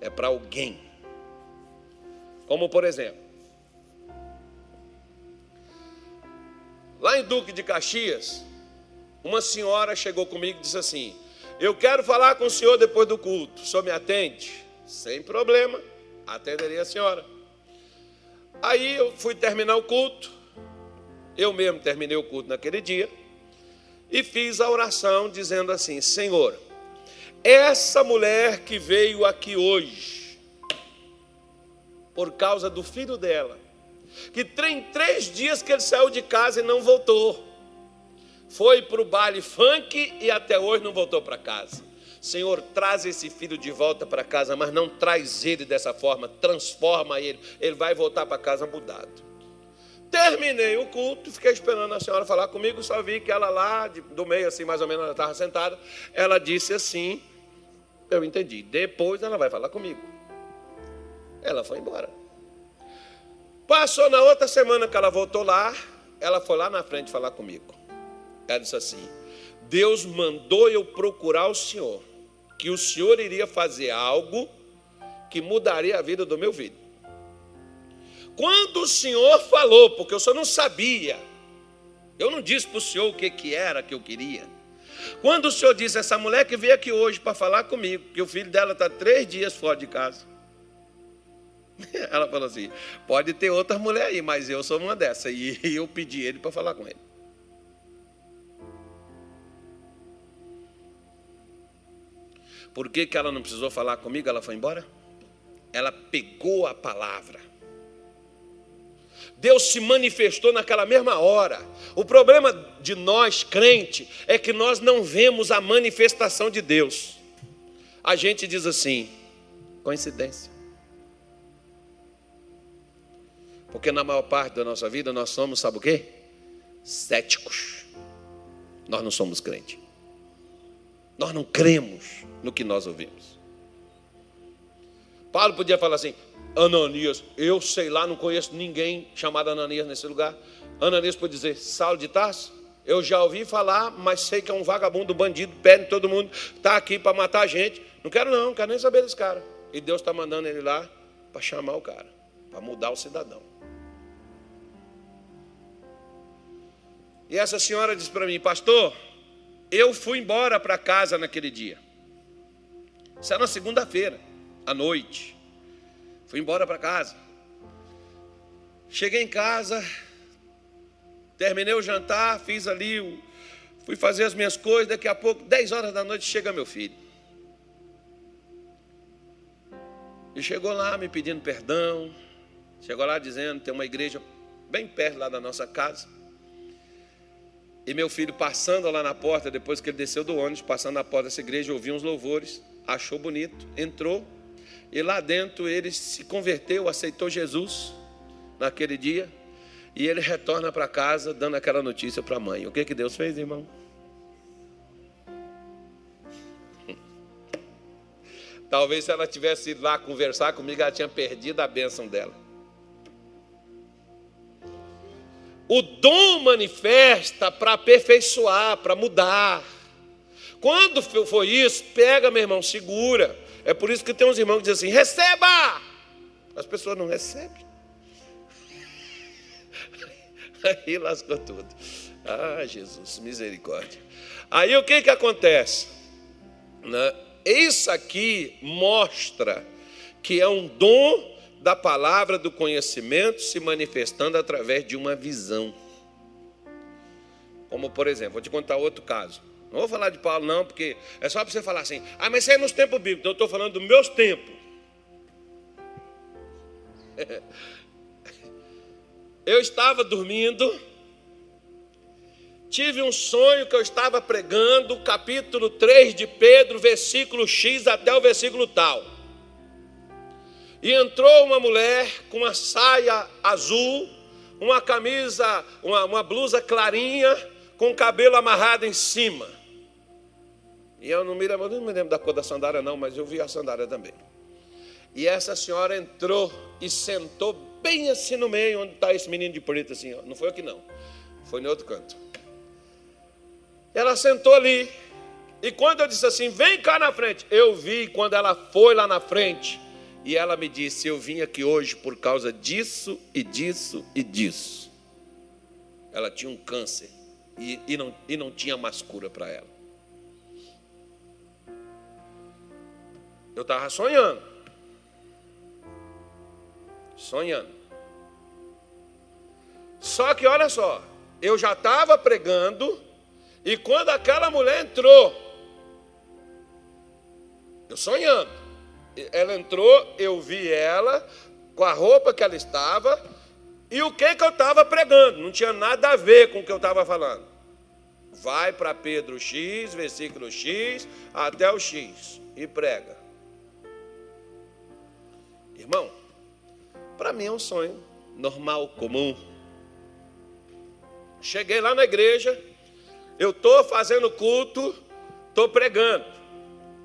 É para alguém. Como por exemplo, lá em Duque de Caxias, uma senhora chegou comigo e disse assim: Eu quero falar com o senhor depois do culto. O senhor me atende? Sem problema, atenderia a senhora. Aí eu fui terminar o culto, eu mesmo terminei o culto naquele dia, e fiz a oração dizendo assim: Senhor, essa mulher que veio aqui hoje, por causa do filho dela, que tem três dias que ele saiu de casa e não voltou, foi para o baile funk e até hoje não voltou para casa. Senhor, traz esse filho de volta para casa, mas não traz ele dessa forma, transforma ele, ele vai voltar para casa mudado. Terminei o culto, fiquei esperando a senhora falar comigo, só vi que ela lá, do meio assim, mais ou menos, ela estava sentada, ela disse assim, eu entendi, depois ela vai falar comigo. Ela foi embora. Passou na outra semana que ela voltou lá, ela foi lá na frente falar comigo. Ela disse assim: Deus mandou eu procurar o Senhor que o Senhor iria fazer algo que mudaria a vida do meu filho. Quando o Senhor falou, porque eu só não sabia, eu não disse para o Senhor o que, que era que eu queria. Quando o Senhor disse, essa mulher que veio aqui hoje para falar comigo, que o filho dela está três dias fora de casa. [LAUGHS] Ela falou assim: pode ter outras mulheres aí, mas eu sou uma dessa. E eu pedi ele para falar com ele. Por que, que ela não precisou falar comigo? Ela foi embora? Ela pegou a palavra. Deus se manifestou naquela mesma hora. O problema de nós, crente, é que nós não vemos a manifestação de Deus. A gente diz assim: coincidência. Porque na maior parte da nossa vida nós somos, sabe o quê? Céticos. Nós não somos crentes. Nós não cremos no que nós ouvimos. Paulo podia falar assim: Ananias, eu sei lá, não conheço ninguém chamado Ananias nesse lugar. Ananias pode dizer: Saulo de Tarso, eu já ouvi falar, mas sei que é um vagabundo, bandido, perde todo mundo, está aqui para matar a gente. Não quero não, não quero nem saber desse cara. E Deus está mandando ele lá para chamar o cara, para mudar o cidadão. E essa senhora disse para mim, pastor, eu fui embora para casa naquele dia. Isso era na segunda-feira, à noite. Fui embora para casa. Cheguei em casa, terminei o jantar, fiz ali, fui fazer as minhas coisas. Daqui a pouco, 10 horas da noite, chega meu filho. E chegou lá me pedindo perdão. Chegou lá dizendo: tem uma igreja bem perto lá da nossa casa. E meu filho passando lá na porta, depois que ele desceu do ônibus, passando na porta dessa igreja, ouviu uns louvores, achou bonito, entrou, e lá dentro ele se converteu, aceitou Jesus naquele dia, e ele retorna para casa dando aquela notícia para a mãe. O que, que Deus fez, irmão? [LAUGHS] Talvez se ela tivesse ido lá conversar comigo, ela tinha perdido a bênção dela. O dom manifesta para aperfeiçoar, para mudar. Quando for isso, pega, meu irmão, segura. É por isso que tem uns irmãos que dizem assim: receba! As pessoas não recebem. [LAUGHS] Aí lascou tudo. Ah, Jesus, misericórdia. Aí o que que acontece? Né? Isso aqui mostra que é um dom da palavra do conhecimento se manifestando através de uma visão. Como por exemplo, vou te contar outro caso. Não vou falar de Paulo, não, porque é só para você falar assim, ah, mas isso é nos tempos bíblicos, então eu estou falando dos meus tempos. [LAUGHS] Eu estava dormindo, tive um sonho que eu estava pregando, capítulo 3 de Pedro, versículo X até o versículo tal. E entrou uma mulher com uma saia azul, uma camisa, uma, uma blusa clarinha, com o cabelo amarrado em cima. E eu não me lembro, não me lembro da cor da sandália, não, mas eu vi a sandália também. E essa senhora entrou e sentou bem assim no meio, onde está esse menino de preto, assim, ó. não foi aqui não, foi no outro canto. Ela sentou ali, e quando eu disse assim, vem cá na frente, eu vi quando ela foi lá na frente, e ela me disse, eu vim aqui hoje por causa disso e disso e disso. Ela tinha um câncer e, e, não, e não tinha mais cura para ela. Eu estava sonhando. Sonhando. Só que olha só, eu já estava pregando, e quando aquela mulher entrou, eu sonhando, ela entrou, eu vi ela com a roupa que ela estava, e o que, que eu estava pregando, não tinha nada a ver com o que eu estava falando. Vai para Pedro X, versículo X, até o X, e prega. Irmão, para mim é um sonho normal, comum. Cheguei lá na igreja, eu estou fazendo culto, estou pregando.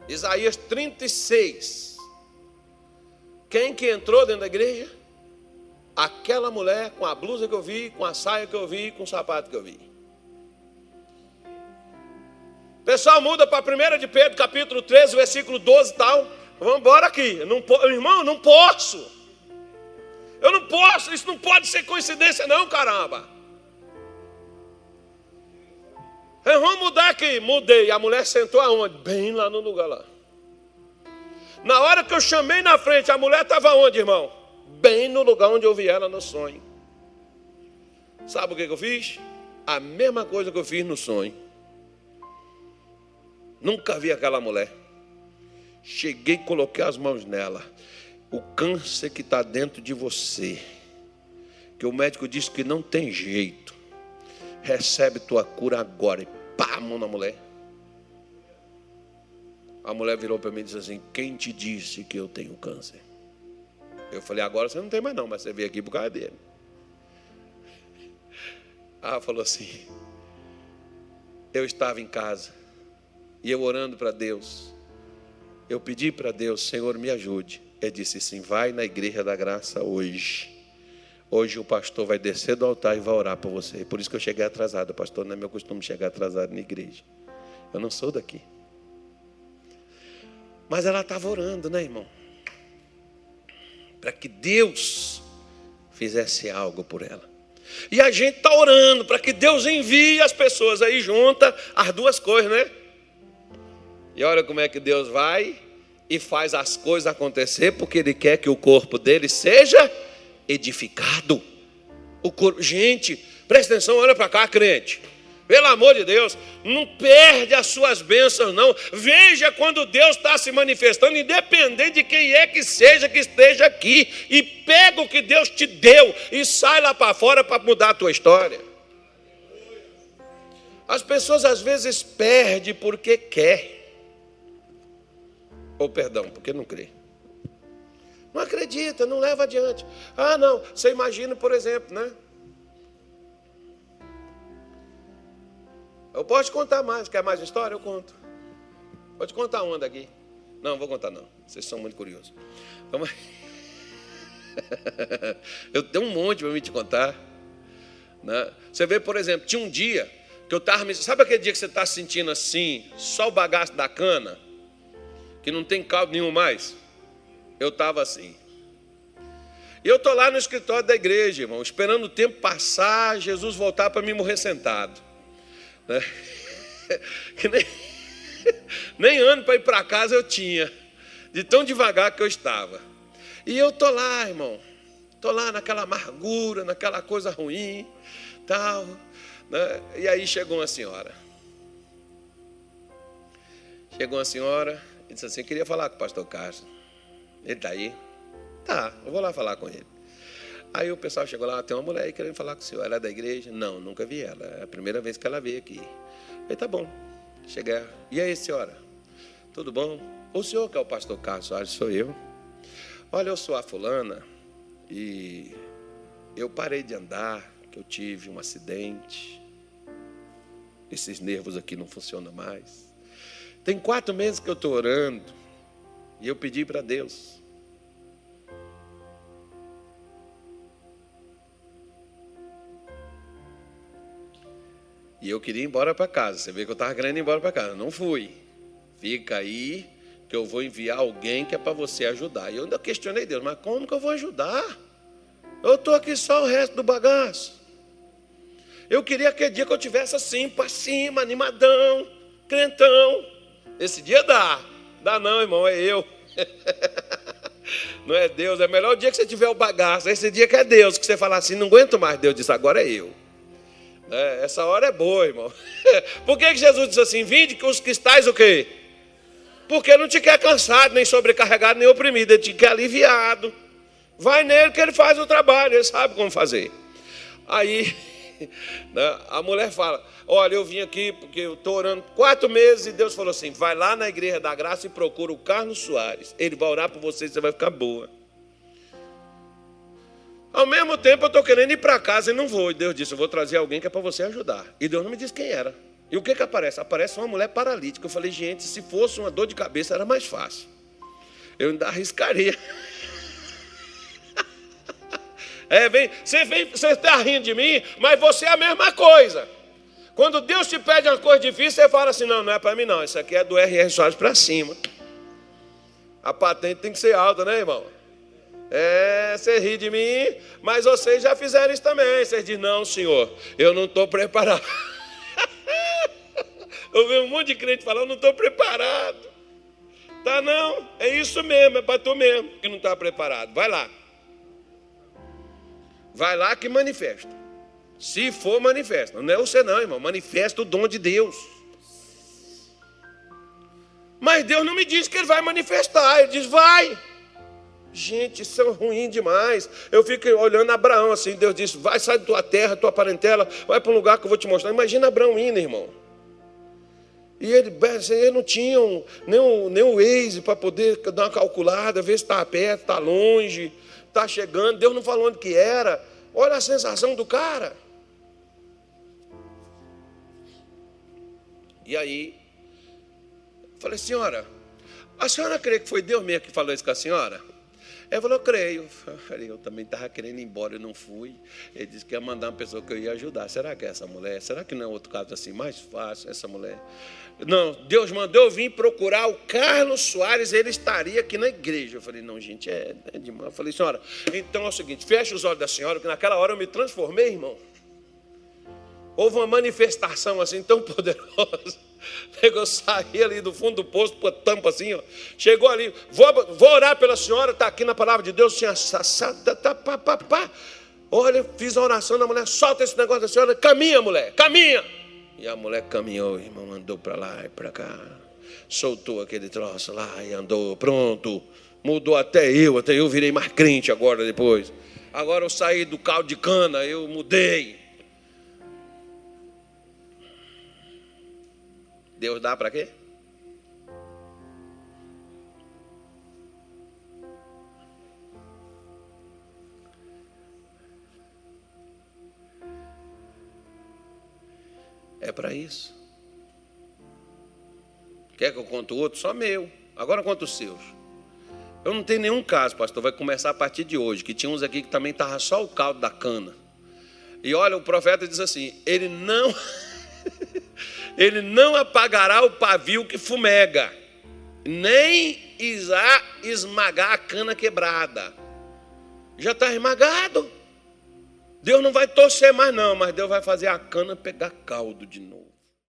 Isaías 36. Quem que entrou dentro da igreja? Aquela mulher com a blusa que eu vi, com a saia que eu vi, com o sapato que eu vi. Pessoal, muda para 1 de Pedro, capítulo 13, versículo 12 e tal. Vamos embora aqui. Não, irmão, não posso. Eu não posso, isso não pode ser coincidência, não, caramba. Vamos mudar aqui. Mudei. A mulher sentou aonde? Bem lá no lugar lá. Na hora que eu chamei na frente, a mulher estava onde, irmão? Bem no lugar onde eu vi ela no sonho. Sabe o que eu fiz? A mesma coisa que eu fiz no sonho. Nunca vi aquela mulher. Cheguei coloquei as mãos nela. O câncer que está dentro de você, que o médico disse que não tem jeito, recebe tua cura agora. E pá, mão na mulher. A mulher virou para mim e disse assim: Quem te disse que eu tenho câncer? Eu falei: Agora você não tem mais, não, mas você veio aqui por causa dele. Ela falou assim: Eu estava em casa e eu orando para Deus eu pedi para Deus, Senhor, me ajude. Ele disse assim: vai na igreja da graça hoje. Hoje o pastor vai descer do altar e vai orar por você. Por isso que eu cheguei atrasado, pastor. Não é meu costume chegar atrasado na igreja. Eu não sou daqui. Mas ela estava orando, né, irmão? Para que Deus fizesse algo por ela. E a gente está orando para que Deus envie as pessoas aí junta as duas coisas, né? E olha como é que Deus vai e faz as coisas acontecer, porque Ele quer que o corpo dele seja edificado. O corpo, gente, presta atenção, olha para cá, crente. Pelo amor de Deus, não perde as suas bênçãos, não. Veja quando Deus está se manifestando, independente de quem é que seja que esteja aqui, e pega o que Deus te deu e sai lá para fora para mudar a tua história. As pessoas às vezes perdem porque quer. Ou perdão, porque não crê. Não acredita, não leva adiante. Ah, não, você imagina, por exemplo, né? Eu posso contar mais, quer mais história? Eu conto. Pode contar uma daqui. Não, vou contar não. Vocês são muito curiosos. Vamos. [LAUGHS] Eu tenho um monte para me te contar. Né? Você vê, por exemplo, tinha um dia que eu estava. Sabe aquele dia que você está sentindo assim, só o bagaço da cana? que não tem caldo nenhum mais. Eu estava assim. E eu estou lá no escritório da igreja, irmão, esperando o tempo passar, Jesus voltar para mim morrer sentado. Né? [LAUGHS] Que nem, [LAUGHS] nem ano para ir para casa eu tinha, de tão devagar que eu estava. E eu estou lá, irmão, estou lá naquela amargura, naquela coisa ruim, tal. Né? E aí chegou uma senhora. Chegou uma senhora e disse assim: queria falar com o pastor Carlos. Ele está aí? Tá, eu vou lá falar com ele. Aí o pessoal chegou lá, tem uma mulher aí querendo falar com o senhor. Ela é da igreja? Não, nunca vi ela. É a primeira vez que ela veio aqui. Falei, tá bom. Cheguei. E aí, senhora? Tudo bom? O senhor que é o pastor Carlos Soares, sou eu. Olha, eu sou a fulana e eu parei de andar, que eu tive um acidente. Esses nervos aqui não funcionam mais. Tem quatro meses que eu estou orando e eu pedi para Deus E eu queria ir embora para casa. Você vê que eu estava querendo ir embora para casa. Não fui. Fica aí, que eu vou enviar alguém que é para você ajudar. E eu ainda questionei Deus, mas como que eu vou ajudar? Eu estou aqui só o resto do bagaço. Eu queria aquele dia que eu tivesse assim, para cima, animadão, crentão. Esse dia dá. Dá não, irmão, é eu. [LAUGHS] Não é Deus, é melhor o dia que você tiver o bagaço. Esse dia que é Deus, que você fala assim, não aguento mais. Deus disse, agora é eu. É, essa hora é boa, irmão. [LAUGHS] Por que, que Jesus diz assim? Vinde que os estáis o quê? Porque não te quer cansado, nem sobrecarregado, nem oprimido, ele te quer aliviado. Vai nele que ele faz o trabalho, ele sabe como fazer. Aí [LAUGHS] né, a mulher fala: Olha, eu vim aqui porque eu estou orando quatro meses e Deus falou assim: vai lá na igreja da graça e procura o Carlos Soares. Ele vai orar por você e você vai ficar boa. Ao mesmo tempo eu estou querendo ir para casa e não vou. E Deus disse: Eu vou trazer alguém que é para você ajudar. E Deus não me disse quem era. E o que que aparece? Aparece uma mulher paralítica. Eu falei, gente, se fosse uma dor de cabeça era mais fácil. Eu ainda arriscaria. [LAUGHS] É, vem, você vem, você está rindo de mim, mas você é a mesma coisa. Quando Deus te pede uma coisa difícil, você fala assim: não, não é para mim, não. Isso aqui é do R.R. Soares para cima. A patente tem que ser alta, né, irmão? É, você ri de mim, mas vocês já fizeram isso também. Vocês dizem, não, senhor, eu não estou preparado. [LAUGHS] eu vi um monte de crente falando, não estou preparado. Tá não, é isso mesmo, é para tu mesmo que não está preparado. Vai lá. Vai lá que manifesta. Se for, manifesta. Não é você não, irmão. Manifesta o dom de Deus. Mas Deus não me diz que Ele vai manifestar. Ele diz, vai. Gente, isso é ruim demais. Eu fico olhando Abraão assim, Deus disse: vai, sai da tua terra, tua parentela, vai para um lugar que eu vou te mostrar. Imagina Abraão indo, irmão. E ele, ele não tinha nem, um, nem um Waze para poder dar uma calculada, ver se está perto, está longe, está chegando. Deus não falou onde que era. Olha a sensação do cara. E aí, falei, senhora, a senhora crê que foi Deus mesmo que falou isso com a senhora? Ela falou, creio. Eu falei, eu também estava querendo ir embora, eu não fui. Ele disse que ia mandar uma pessoa que eu ia ajudar. Será que é essa mulher? Será que não é outro caso assim, mais fácil, essa mulher? Não, Deus mandou eu vir procurar o Carlos Soares, ele estaria aqui na igreja. Eu falei, não, gente, é, é demais. Eu falei, senhora, então é o seguinte, fecha os olhos da senhora, que naquela hora eu me transformei, irmão. Houve uma manifestação assim tão [LAUGHS] poderosa. Pegou, saí ali do fundo do poço, pô, tampa assim, ó. Chegou ali, vou, vou orar pela senhora, está aqui na palavra de Deus, assim, tá, pá. Olha, fiz a oração da mulher, solta esse negócio da senhora, caminha, mulher, caminha. E a mulher caminhou, irmão, andou para lá e para cá. Soltou aquele troço lá e andou, pronto. Mudou até eu, até eu virei mais crente agora depois. Agora eu saí do caldo de cana, eu mudei. Deus dá para quê? É para isso. Quer que eu conte outro? Só meu. Agora conta os seus. Eu não tenho nenhum caso, pastor. Vai começar a partir de hoje. Que tinha uns aqui que também estava só o caldo da cana. E olha, o profeta diz assim: ele não. [LAUGHS] ele não apagará o pavio que fumega, nem irá esmagar a cana quebrada. Já está esmagado. Deus não vai torcer mais, não, mas Deus vai fazer a cana pegar caldo de novo.